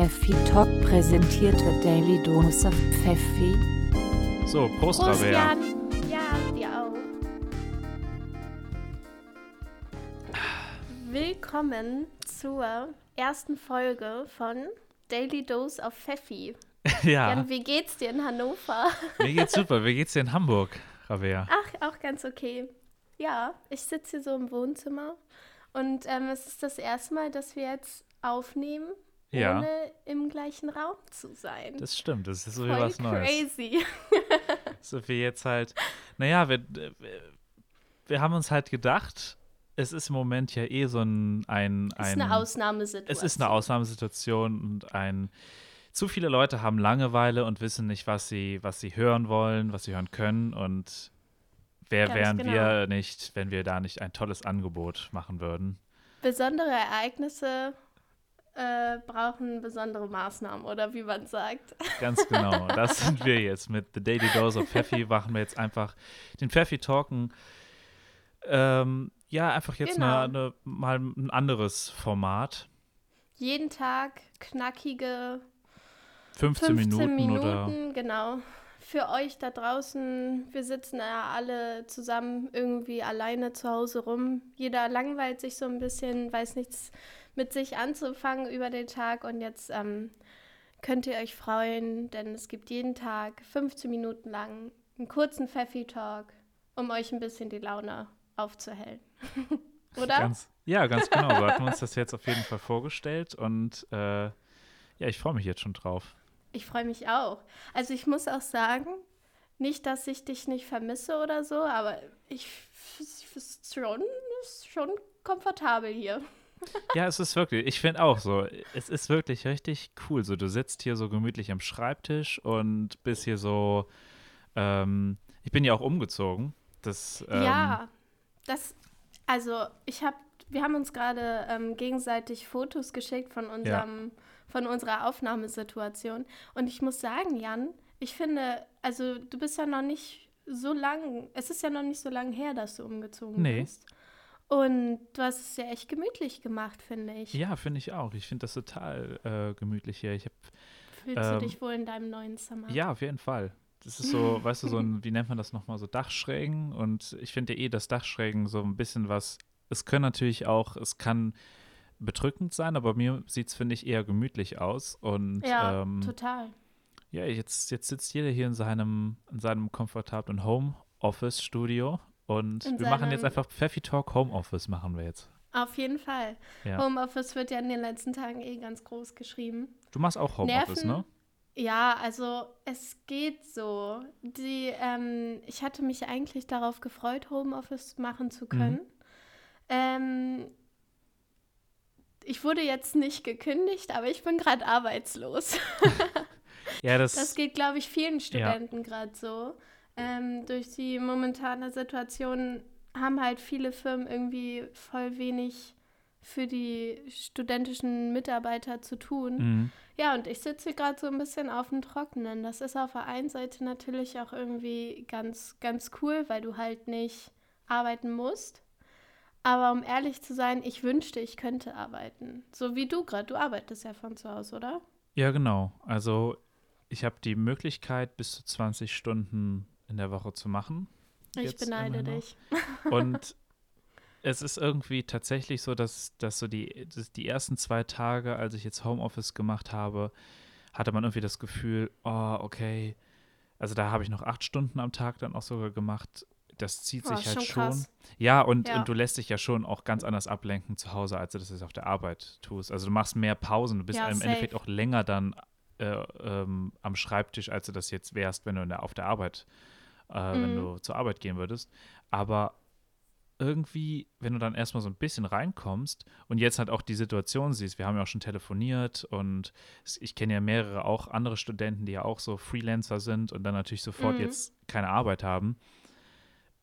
Pfeffi Talk präsentiert wird Daily Dose of Pfeffi. So, Prost, Prost, Rabea. Jan. Ja, dir auch. Willkommen zur ersten Folge von Daily Dose of Pfeffi. Ja, Jan, wie geht's dir in Hannover? mir geht's super. Wie geht's dir in Hamburg, Rabea? Ach, auch ganz okay. Ja, ich sitze hier so im Wohnzimmer und ähm, es ist das erste Mal, dass wir jetzt aufnehmen, Ja. ohne im gleichen Raum zu sein. Das stimmt, das ist so wie was Neues. crazy. So wie jetzt halt, naja, wir, wir haben uns halt gedacht, es ist im Moment ja eh so ein, ein, ist ein eine Ausnahmesituation. es ist eine Ausnahmesituation und ein zu viele Leute haben Langeweile und wissen nicht, was sie, was sie hören wollen, was sie hören können und wer Ganz wären genau. wir nicht, wenn wir da nicht ein tolles Angebot machen würden. Besondere Ereignisse äh, brauchen besondere Maßnahmen oder wie man sagt. Ganz genau. Das sind wir jetzt. Mit The Daily Dose of Pfeffi machen wir jetzt einfach den Pfeffi Talken. Ähm, ja, einfach jetzt Genau. eine, eine, mal ein anderes Format. Jeden Tag knackige 15, 15 Minuten, oder. Minuten, genau. Für euch da draußen, wir sitzen ja alle zusammen irgendwie alleine zu Hause rum. Jeder langweilt sich so ein bisschen, weiß nichts mit sich anzufangen über den Tag. Und jetzt ähm, könnt ihr euch freuen, denn es gibt jeden Tag 15 Minuten lang einen kurzen Pfeffi-Talk, um euch ein bisschen die Laune aufzuhellen. Oder? Ganz, ja, ganz genau. So hatten wir uns das jetzt auf jeden Fall vorgestellt. Und äh, ja, ich freue mich jetzt schon drauf. Ich freue mich auch. Also ich muss auch sagen, nicht, dass ich dich nicht vermisse oder so, aber ich ist schon, ist schon komfortabel hier. Ja, es ist wirklich, ich finde auch so, es ist wirklich richtig cool. So, du sitzt hier so gemütlich am Schreibtisch und bist hier so, ähm, ich bin ja auch umgezogen. Das, ähm, ja, das, also ich habe, wir haben uns gerade ähm, gegenseitig Fotos geschickt von unserem, von unserer Aufnahmesituation und ich muss sagen, Jan, ich finde, also du bist ja noch nicht so lang, es ist ja noch nicht so lange her, dass du umgezogen Nee. bist. Und du hast es ja echt gemütlich gemacht, finde ich. Ja, finde ich auch. Ich finde das total äh, gemütlich hier. Ich habe Fühlst Ähm, du dich wohl in deinem neuen Zimmer? ja, auf jeden Fall. Das ist so, weißt du, so ein, wie nennt man das nochmal, so Dachschrägen. Und ich finde ja eh, dass Dachschrägen so ein bisschen was, es können natürlich auch, es kann bedrückend sein, aber mir sieht es, finde ich, eher gemütlich aus. Und Ja, ähm, total. ja, jetzt, jetzt sitzt jeder hier in seinem, in seinem komfortablen Homeoffice-Studio. Und In wir machen jetzt einfach Pfeffi Talk Homeoffice machen wir jetzt. Auf jeden Fall. Ja. Homeoffice wird ja in den letzten Tagen eh ganz groß geschrieben. Du machst auch Homeoffice, ne? Ja, also es geht so. Die, ähm, ich hatte mich eigentlich darauf gefreut, Homeoffice machen zu können. Ähm, ich wurde jetzt nicht gekündigt, aber ich bin gerade arbeitslos. Ja, das, Das geht, glaube ich, vielen Studenten gerade so. Ähm, durch die momentane Situation haben halt viele Firmen irgendwie voll wenig für die studentischen Mitarbeiter zu tun. Mhm. Ja, und ich sitze gerade so ein bisschen auf dem Trockenen. Das ist auf der einen Seite natürlich auch irgendwie ganz, ganz cool, weil du halt nicht arbeiten musst. Aber um ehrlich zu sein, ich wünschte, ich könnte arbeiten. So wie du gerade. Du arbeitest ja von zu Hause, oder? Ja, genau. Also ich habe die Möglichkeit, bis zu 20 Stunden in der Woche zu machen. Ich beneide dich. Und es ist irgendwie tatsächlich so, dass, dass so die, dass die ersten zwei Tage, als ich jetzt Homeoffice gemacht habe, hatte man irgendwie das Gefühl, oh, okay, also da habe ich noch acht Stunden am Tag dann auch sogar gemacht. Das zieht Boah, sich halt schon schon. Ja und, Ja. und du lässt dich ja schon auch ganz anders ablenken zu Hause, als du das jetzt auf der Arbeit tust. Also du machst mehr Pausen, du bist Ja, im safe. Endeffekt auch länger dann äh, ähm, am Schreibtisch, als du das jetzt wärst, wenn du in der, auf der Arbeit, äh, wenn Mhm. du zur Arbeit gehen würdest. Aber irgendwie, wenn du dann erstmal so ein bisschen reinkommst und jetzt halt auch die Situation siehst, wir haben ja auch schon telefoniert und ich kenne ja mehrere auch andere Studenten, die ja auch so Freelancer sind und dann natürlich sofort Mhm. jetzt keine Arbeit haben.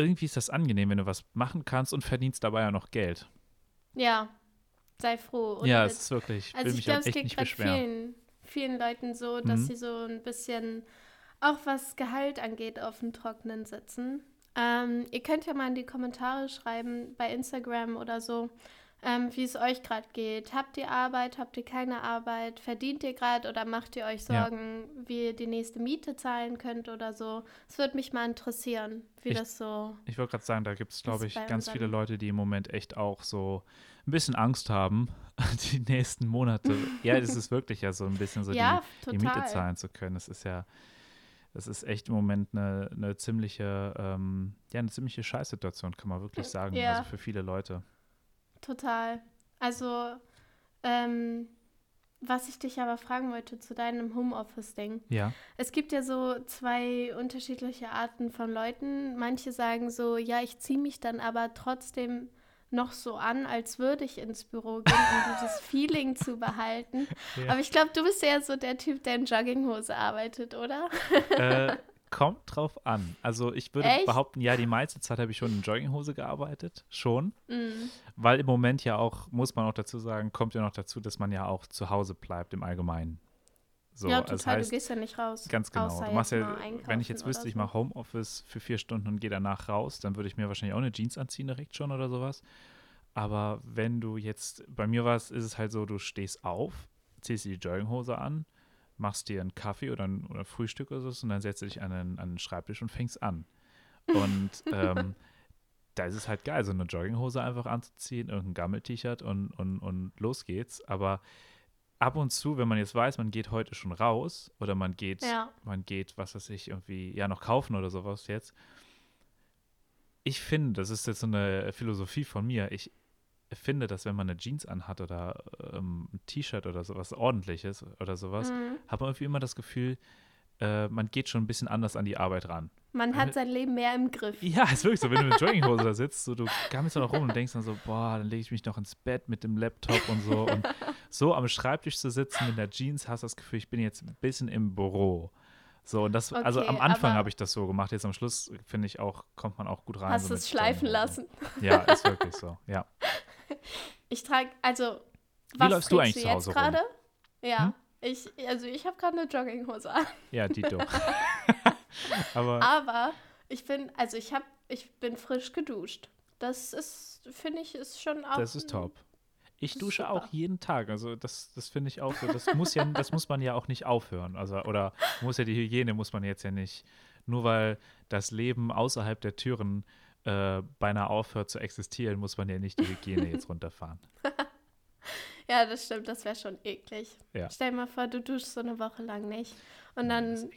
Irgendwie ist das angenehm, wenn du was machen kannst und verdienst dabei ja noch Geld. Ja, sei froh. ja, es ist wirklich, ich Also will ich mich glaube, halt es geht gerade vielen, vielen Leuten so, dass Mhm. sie so ein bisschen, auch was Gehalt angeht, auf dem Trockenen sitzen. Ähm, ihr könnt ja mal in die Kommentare schreiben, bei Instagram oder so, ähm, wie es euch gerade geht. Habt ihr Arbeit, habt ihr keine Arbeit? Verdient ihr gerade oder macht ihr euch Ja. Sorgen, wie ihr die nächste Miete zahlen könnt oder so? Es würde mich mal interessieren, wie Ich- das so. Ich wollte gerade sagen, da gibt es, glaube ich, ganz viele Leute, die im Moment echt auch so ein bisschen Angst haben, die nächsten Monate. ja, das ist wirklich ja so ein bisschen so ja, die, die Miete zahlen zu können. Das ist ja, das ist echt im Moment eine, eine ziemliche, ähm, ja, eine ziemliche Scheißsituation, kann man wirklich sagen. Ja. Also für viele Leute. Total. Also, ähm, was ich dich aber fragen wollte zu deinem Homeoffice-Ding. Ja. Es gibt ja so zwei unterschiedliche Arten von Leuten. Manche sagen so, ja, ich ziehe mich dann aber trotzdem noch so an, als würde ich ins Büro gehen, um dieses Feeling zu behalten. Ja. Aber ich glaube, du bist ja so der Typ, der in Jogginghose arbeitet, oder? äh, kommt drauf an. Also ich würde Echt? behaupten, ja, die meiste Zeit habe ich schon in Jogginghose gearbeitet, schon. Mm. Weil im Moment ja auch, muss man auch dazu sagen, kommt ja noch dazu, dass man ja auch zu Hause bleibt im Allgemeinen. So, ja, das total. heißt, du gehst ja nicht raus. ganz genau. Du machst ja, wenn ich jetzt wüsste, oder ich so. mache Homeoffice für vier Stunden und gehe danach raus, dann würde ich mir wahrscheinlich auch eine Jeans anziehen direkt schon oder sowas. Aber wenn du jetzt, bei mir war es, ist es halt so, du stehst auf, ziehst dir die Jogginghose an, machst dir einen Kaffee oder ein oder Frühstück oder so und dann setzt du dich an den, an den Schreibtisch und fängst an. Und ähm, da ist es halt geil, so eine Jogginghose einfach anzuziehen, irgendein Gammel-T-Shirt und, und, und los geht's. Aber ab und zu, wenn man jetzt weiß, man geht heute schon raus oder man geht, Ja. man geht, was weiß ich, irgendwie, ja, noch kaufen oder sowas jetzt. Ich finde, das ist jetzt so eine Philosophie von mir, ich finde, dass wenn man eine Jeans anhat oder ähm, ein T-Shirt oder sowas ordentliches oder sowas, Mhm. hat man irgendwie immer das Gefühl, äh, man geht schon ein bisschen anders an die Arbeit ran. Man hat sein Leben mehr im Griff. Ja, ist wirklich so, wenn du in Jogginghose da sitzt, so, du gammelst da noch rum und denkst dann so, boah, dann lege ich mich noch ins Bett mit dem Laptop und so. Und so am Schreibtisch zu sitzen mit der Jeans, hast du das Gefühl, ich bin jetzt ein bisschen im Büro. So, und das, also Okay, am Anfang habe ich das so gemacht. Jetzt am Schluss, finde ich auch, kommt man auch gut rein. Hast so es mit schleifen lassen. Ja, ist wirklich so, ja. Ich trage, also, Wie was läufst du eigentlich zu jetzt gerade? Ja, Hm? ich, also ich habe gerade eine Jogginghose an. Ja, Dito. Aber Aber ich bin, also ich habe, ich bin frisch geduscht. Das ist, finde ich, ist schon auch. das ist top. Ich dusche super. auch jeden Tag. Also das, das finde ich auch so. Das muss ja, das muss man ja auch nicht aufhören. Also, oder muss ja die Hygiene muss man jetzt ja nicht. Nur weil das Leben außerhalb der Türen äh, beinahe aufhört zu existieren, muss man ja nicht die Hygiene jetzt runterfahren. Ja, das stimmt, das wäre schon eklig. Ja. Stell dir mal vor, du duschst so eine Woche lang nicht. Und das dann,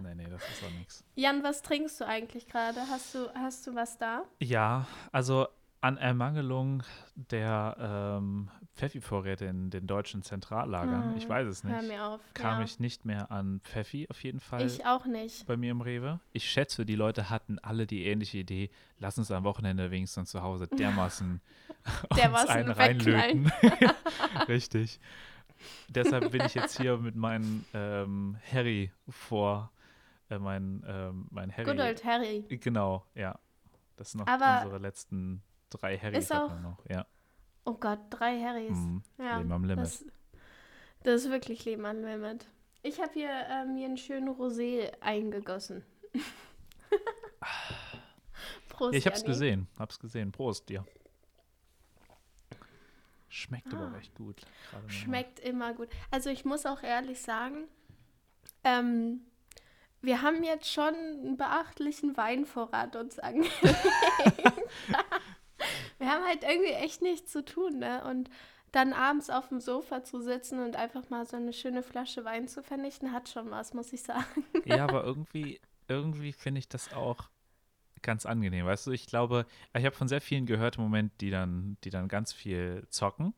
Nee, nee, das ist auch nichts. Jan, was trinkst du eigentlich gerade? Hast du, hast du was da? Ja, also an Ermangelung der ähm, Pfeffi-Vorräte in den deutschen Zentrallagern, ich Hm, weiß es nicht, auf. kam ja. ich nicht mehr an Pfeffi auf jeden Fall. Ich auch nicht. bei mir im Rewe. Ich schätze, die Leute hatten alle die ähnliche Idee. Lass uns am Wochenende wenigstens zu Hause dermaßen, uns Dermaßen einen reinlöten. Richtig. Deshalb bin ich jetzt hier mit meinem ähm, Harry vor, äh, mein, ähm, mein Harry. Good old Harry. Genau, ja. Das sind noch Aber unsere letzten drei Harrys ist hat auch- man noch. Ja. Oh Gott, drei Harrys. Mhm. Ja, Leben am Limit. Das, das ist wirklich Leben am Limit. Ich habe hier äh, mir einen schönen Rosé eingegossen. Prost, Ja, ich hab's Janni. gesehen, hab's gesehen. Prost dir. Schmeckt aber Ah. recht gut. Schmeckt immer gut. Also ich muss auch ehrlich sagen, ähm, wir haben jetzt schon einen beachtlichen Weinvorrat uns angelegt. wir haben halt irgendwie echt nichts zu tun, ne? Und dann abends auf dem Sofa zu sitzen und einfach mal so eine schöne Flasche Wein zu vernichten, hat schon was, muss ich sagen. Ja, aber irgendwie, irgendwie finde ich das auch ganz angenehm. Weißt du, ich glaube, ich habe von sehr vielen gehört im Moment, die dann, die dann ganz viel zocken.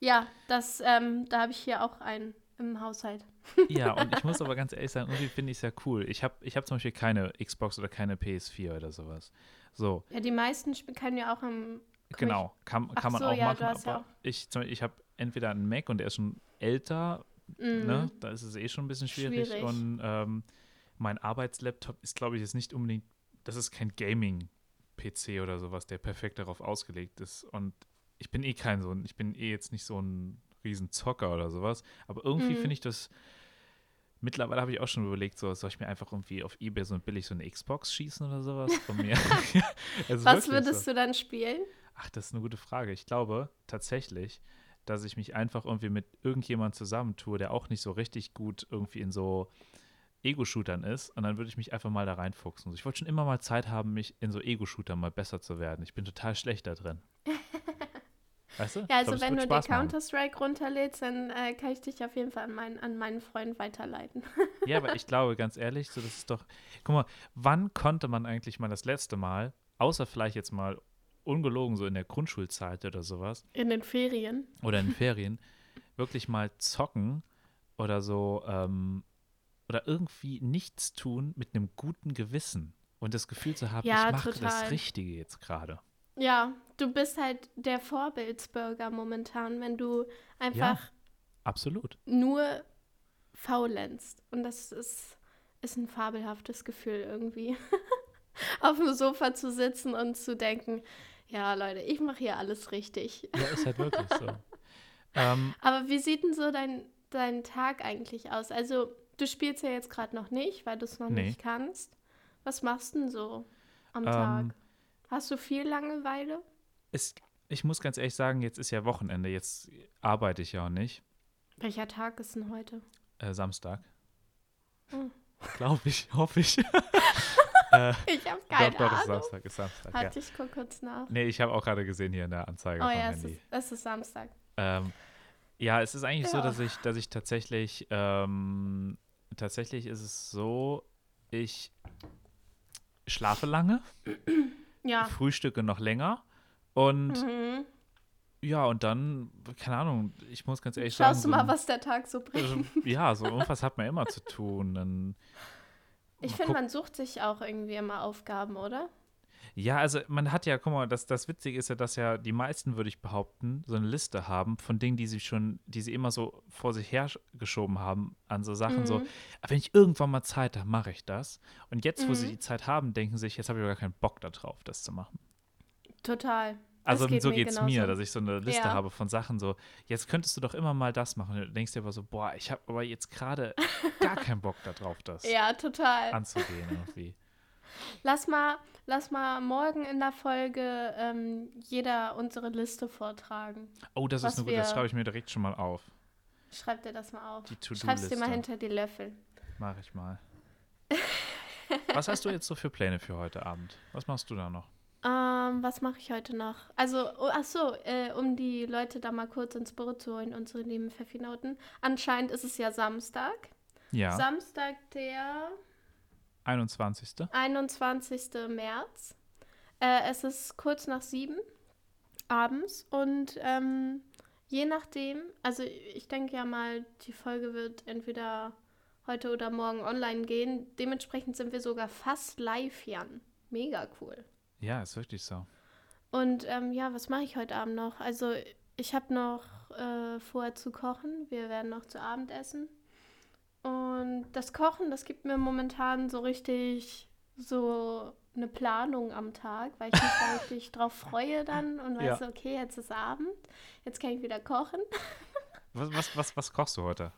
Ja, das, ähm, da habe ich hier auch einen im Haushalt. Ja, und ich muss aber ganz ehrlich sagen, irgendwie finde ich es ja cool. Ich habe ich hab zum Beispiel keine Xbox oder keine PS4 oder sowas. So, Ja, die meisten können ja auch im genau, kann, kann man so, auch ja, machen, hast ja aber ich, ich habe entweder einen Mac und der ist schon älter, Mhm. ne? Da ist es eh schon ein bisschen schwierig. Schwierig. Und ähm, mein Arbeitslaptop ist, glaube ich, jetzt nicht unbedingt, das ist kein Gaming-PC oder sowas, der perfekt darauf ausgelegt ist. Und ich bin eh kein so ein, ich bin eh jetzt nicht so ein Riesenzocker oder sowas. Aber irgendwie Mhm. finde ich das. Mittlerweile habe ich auch schon überlegt, so soll ich mir einfach irgendwie auf Ebay so billig so eine Xbox schießen oder sowas von mir. Was würdest so. du dann spielen? Ach, das ist eine gute Frage. Ich glaube tatsächlich, dass ich mich einfach irgendwie mit irgendjemandem zusammentue, der auch nicht so richtig gut irgendwie in so Ego-Shootern ist. Und dann würde ich mich einfach mal da reinfuchsen. Ich wollte schon immer mal Zeit haben, mich in so Ego-Shootern mal besser zu werden. Ich bin total schlecht da drin. Weißt du? Ja, also glaub, wenn du dir. Counter-Strike runterlädst, dann äh, kann ich dich auf jeden Fall an, meinen an meinen Freund weiterleiten. Ja, aber ich glaube, ganz ehrlich, so das ist doch. Guck mal, wann konnte man eigentlich mal das letzte Mal, außer vielleicht jetzt mal ungelogen, so in der Grundschulzeit oder sowas, In den Ferien. oder in den Ferien, wirklich mal zocken oder so, ähm, oder irgendwie nichts tun mit einem guten Gewissen und das Gefühl zu haben, Ja, ich mache das Richtige jetzt gerade. Ja, du bist halt der Vorbildsbürger momentan, wenn du einfach Absolut. nur faulenzt. Und das ist, ist ein fabelhaftes Gefühl irgendwie. Auf dem Sofa zu sitzen und zu denken, ja Leute, ich mache hier alles richtig. Ja, ist halt wirklich so. ähm, Aber wie sieht denn so dein, dein Tag eigentlich aus? Also, du spielst ja jetzt gerade noch nicht, weil du es noch Nee. nicht kannst. Was machst du denn so am Ähm, Tag? Hast du viel Langeweile? es, ich muss ganz ehrlich sagen, jetzt ist ja Wochenende, jetzt arbeite ich ja auch nicht. Welcher Tag ist denn heute? Äh, Samstag. Hm. Glaube ich, hoffe ich. äh, Ich habe keine doch, doch, ist Ahnung. Samstag, ist Samstag, ja. Warte, ich guck kurz nach. Nee, ich habe auch gerade gesehen hier in der Anzeige Oh vom ja, es Handy. ist, es ist Samstag. Ähm, ja, es ist eigentlich so, Ja. dass ich, dass ich tatsächlich, ähm, tatsächlich ist es so, ich schlafe lange, Ja. frühstücke noch länger und Mhm. ja, und dann, keine Ahnung, ich muss ganz ehrlich Schaust sagen, du mal, so, was der Tag so bringt. also, ja, so irgendwas hat man immer zu tun. Dann, Ich finde, man sucht sich auch irgendwie immer Aufgaben, oder? Ja, also man hat ja, guck mal, das, das Witzige ist ja, dass ja die meisten, würde ich behaupten, so eine Liste haben von Dingen, die sie schon, die sie immer so vor sich hergeschoben haben, an so Sachen, so, Mhm. "Ah, wenn ich irgendwann mal Zeit habe, mache ich das. Und jetzt, wo sie Mhm. die Zeit haben, denken sie sich, jetzt habe ich aber gar keinen Bock darauf, das zu machen. Total. Also geht so geht es mir, dass ich so eine Liste Ja. habe von Sachen, so, jetzt könntest du doch immer mal das machen. Und du denkst dir aber so, boah, ich habe aber jetzt gerade gar keinen Bock darauf, das Ja, total. anzugehen irgendwie. Lass mal, lass mal morgen in der Folge ähm, jeder unsere Liste vortragen. Oh, das ist eine gute, das schreibe ich mir direkt schon mal auf. Schreib dir das mal auf. Die Schreib's dir mal To-Do-Liste. hinter die Löffel. Mache ich mal. Was hast du jetzt so für Pläne für heute Abend? Was machst du da noch? Ähm, was mache ich heute noch? Also, oh, ach so, äh, um die Leute da mal kurz ins Boot zu holen, unsere lieben Pfeffinauten. Anscheinend ist es ja Samstag. Ja, Samstag, der 21. 21. März. Äh, es ist kurz nach sieben abends und ähm, je nachdem, also ich denke ja mal, die Folge wird entweder heute oder morgen online gehen. Dementsprechend sind wir sogar fast live, Jan. Mega cool. Ja, ist wirklich so. Und ähm, ja, was mache ich heute Abend noch? Also ich habe noch äh, vor zu kochen. Wir werden noch zu Abend essen. Und das Kochen, das gibt mir momentan so richtig so eine Planung am Tag, weil ich mich da richtig drauf freue dann und Ja. weiß, okay, jetzt ist Abend, jetzt kann ich wieder kochen. Was, was, was, was kochst du heute?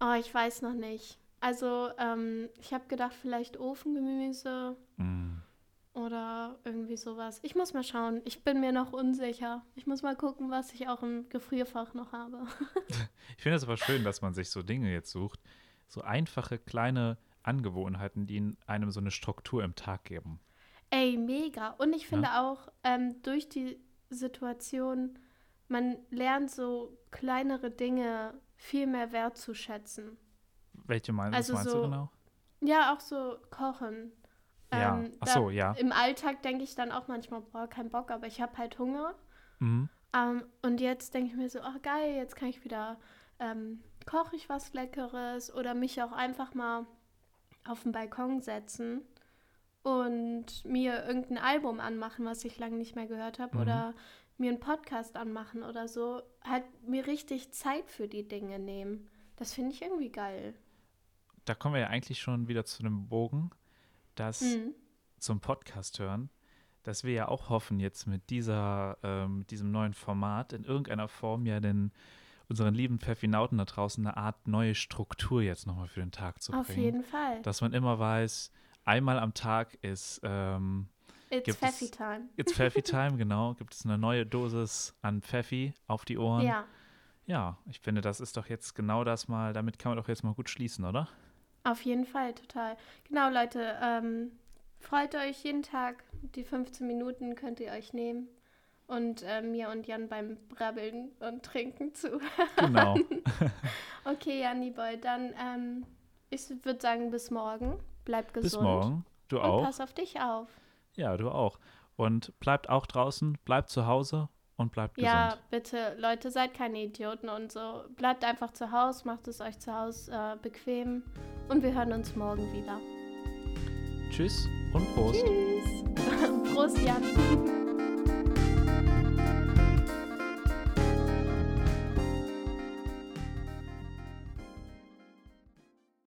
Oh, ich weiß noch nicht. Also ähm, ich habe gedacht, vielleicht Ofengemüse Mm, Oder irgendwie sowas. Ich muss mal schauen. Ich bin mir noch unsicher. Ich muss mal gucken, was ich auch im Gefrierfach noch habe. Ich finde es aber schön, dass man sich so Dinge jetzt sucht, so einfache kleine Angewohnheiten, die in einem so eine Struktur im Tag geben. Ey, mega. Und ich finde auch, ähm, durch die Situation, man lernt so kleinere Dinge viel mehr wertzuschätzen. Welche meinst, Also meinst so- du genau? Ja, auch so kochen. Ja. Ähm, Ach so, ja. Im Alltag denke ich dann auch manchmal, boah, kein Bock, aber ich habe halt Hunger. Mhm. Ähm, und jetzt denke ich mir so, ach geil, jetzt kann ich wieder, ähm, koche ich was Leckeres oder mich auch einfach mal auf den Balkon setzen und mir irgendein Album anmachen, was ich lange nicht mehr gehört habe Mhm. oder mir einen Podcast anmachen oder so. Halt mir richtig Zeit für die Dinge nehmen. Das finde ich irgendwie geil. Da kommen wir ja eigentlich schon wieder zu einem Bogen, dass Mhm. zum Podcast hören, dass wir ja auch hoffen, jetzt mit dieser, ähm, diesem neuen Format in irgendeiner Form ja den unseren lieben Pfeffinauten da draußen eine Art neue Struktur jetzt nochmal für den Tag zu Auf bringen. jeden Fall. Dass man immer weiß, einmal am Tag ist, ähm, It's Pfeffi Time. It's Pfeffi Time, genau. Gibt es eine neue Dosis an Pfeffi auf die Ohren. Ja, Ja, ich finde, das ist doch jetzt genau das mal, damit kann man doch jetzt mal gut schließen, oder? auf jeden Fall, total. Genau, Leute, ähm, freut euch jeden Tag. Die 15 Minuten könnt ihr euch nehmen und äh, mir und Jan beim Brabbeln und Trinken zu. Genau. Okay, Janni Boy, dann ähm, ich würde sagen, bis morgen. Bleibt gesund. Bis morgen. Du Und auch. pass auf dich auf. Ja, du auch. Und bleibt auch draußen, bleibt zu Hause und bleibt Ja, gesund. bitte, Leute, seid keine Idioten und so. Bleibt einfach zu Hause, macht es euch zu Hause äh, bequem. Und wir hören uns morgen wieder. Tschüss und Prost. Tschüss. Prost, Jan.